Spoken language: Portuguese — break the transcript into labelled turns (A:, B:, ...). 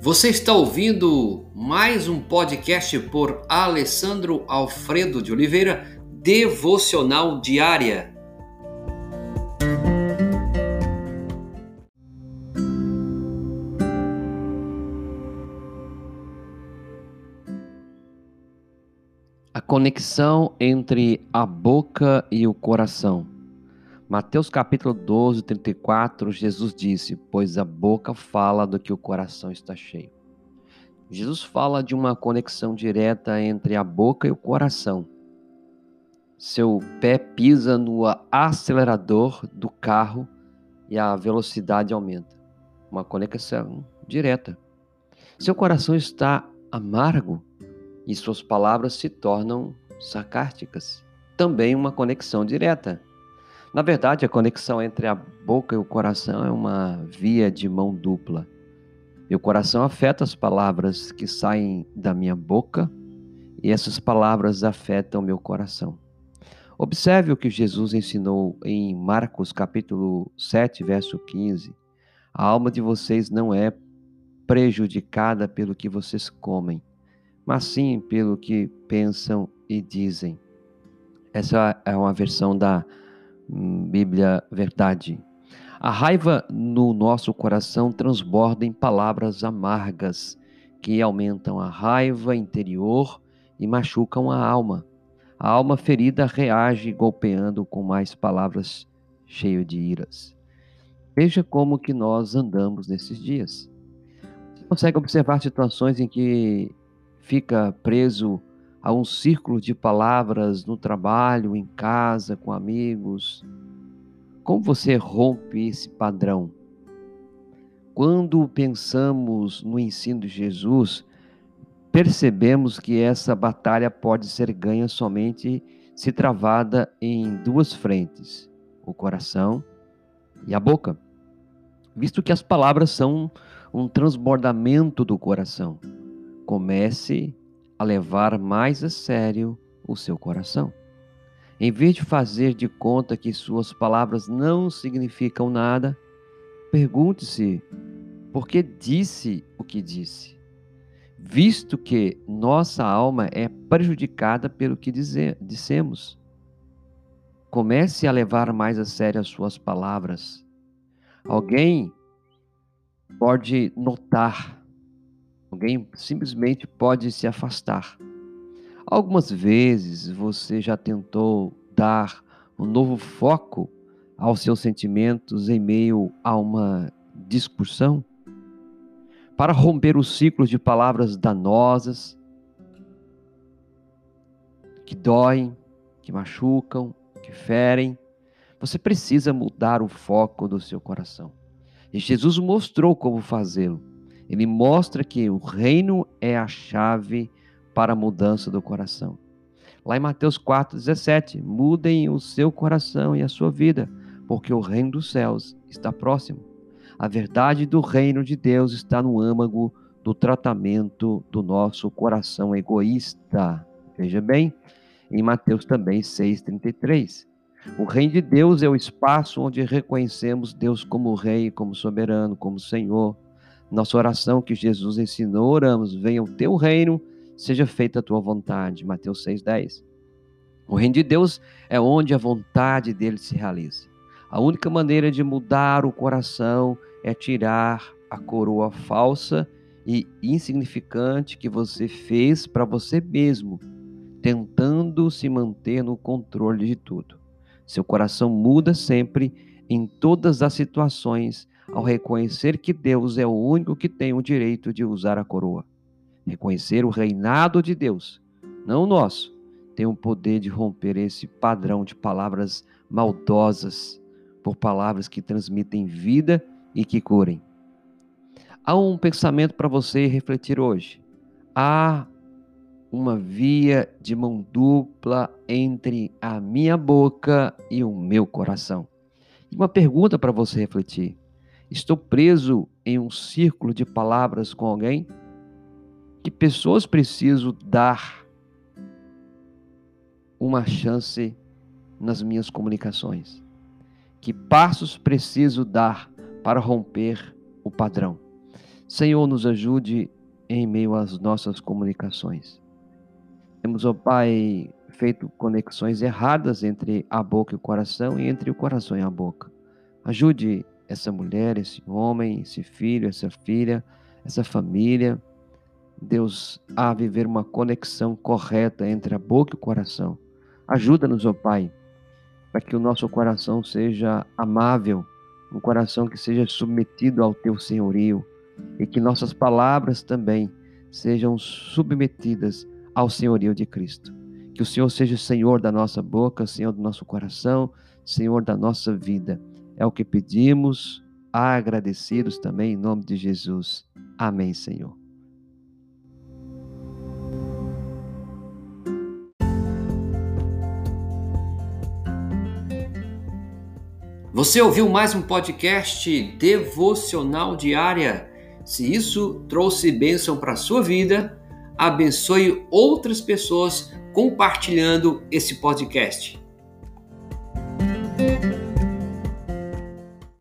A: Você está ouvindo mais um podcast por Alessandro Alfredo de Oliveira, Devocional Diária. A conexão entre a boca e o coração. Mateus capítulo 12, 34, Jesus disse: Pois a boca fala do que o coração está cheio. Jesus fala de uma conexão direta entre a boca e o coração. Seu pé pisa no acelerador do carro e a velocidade aumenta. Uma conexão direta. Seu coração está amargo e suas palavras se tornam sarcásticas. Também uma conexão direta. Na verdade, a conexão entre a boca e o coração é uma via de mão dupla. Meu coração afeta as palavras que saem da minha boca e essas palavras afetam meu coração. Observe o que Jesus ensinou em Marcos capítulo 7, verso 15. A alma de vocês não é prejudicada pelo que vocês comem, mas sim pelo que pensam e dizem. Essa é uma versão da Bíblia Verdade. A raiva no nosso coração transborda em palavras amargas que aumentam a raiva interior e machucam a alma. A alma ferida reage golpeando com mais palavras cheio de iras. Veja como que nós andamos nesses dias. Você consegue observar situações em que fica preso a um círculo de palavras no trabalho, em casa, com amigos. Como você rompe esse padrão? Quando pensamos no ensino de Jesus, percebemos que essa batalha pode ser ganha somente se travada em duas frentes: o coração e a boca. Visto que as palavras são um transbordamento do coração. Comece a levar mais a sério o seu coração. Em vez de fazer de conta que suas palavras não significam nada, pergunte-se por que disse o que disse. Visto que nossa alma é prejudicada pelo que dizer, dissemos, comece a levar mais a sério as suas palavras. Alguém pode notar Alguém simplesmente pode se afastar. Algumas vezes você já tentou dar um novo foco aos seus sentimentos em meio a uma discussão? Para romper os ciclos de palavras danosas, que doem, que machucam, que ferem, você precisa mudar o foco do seu coração. E Jesus mostrou como fazê-lo. Ele mostra que o reino é a chave para a mudança do coração. Lá em Mateus 4,17, mudem o seu coração e a sua vida, porque o reino dos céus está próximo. A verdade do reino de Deus está no âmago do tratamento do nosso coração egoísta. Veja bem, em Mateus também 6,33. O reino de Deus é o espaço onde reconhecemos Deus como Rei, como soberano, como Senhor nossa oração que Jesus ensinou, oramos: venha o teu reino, seja feita a tua vontade. Mateus 6,10. O reino de Deus é onde a vontade dele se realiza. A única maneira de mudar o coração é tirar a coroa falsa e insignificante que você fez para você mesmo, tentando se manter no controle de tudo. Seu coração muda sempre em todas as situações ao reconhecer que Deus é o único que tem o direito de usar a coroa. Reconhecer o reinado de Deus, não o nosso, tem o poder de romper esse padrão de palavras maldosas por palavras que transmitem vida e que curem. Há um pensamento para você refletir hoje. Há uma via de mão dupla entre a minha boca e o meu coração. E uma pergunta para você refletir: Estou preso em um círculo de palavras com alguém? Que pessoas preciso dar uma chance nas minhas comunicações? Que passos preciso dar para romper o padrão? Senhor, nos ajude em meio às nossas comunicações. Temos, ó Pai, feito conexões erradas entre a boca e o coração e entre o coração e a boca. Ajude essa mulher, esse homem, esse filho, essa filha, essa família, Deus, a viver uma conexão correta entre a boca e o coração. Ajuda-nos, ó Pai, para que o nosso coração seja amável, um coração que seja submetido ao teu senhorio e que nossas palavras também sejam submetidas ao senhorio de Cristo. Que o Senhor seja o Senhor da nossa boca, Senhor do nosso coração, Senhor da nossa vida. É o que pedimos, agradecidos também em nome de Jesus. Amém, Senhor.
B: Você ouviu mais um podcast devocional diária? Se isso trouxe bênção para a sua vida, abençoe outras pessoas compartilhando esse podcast.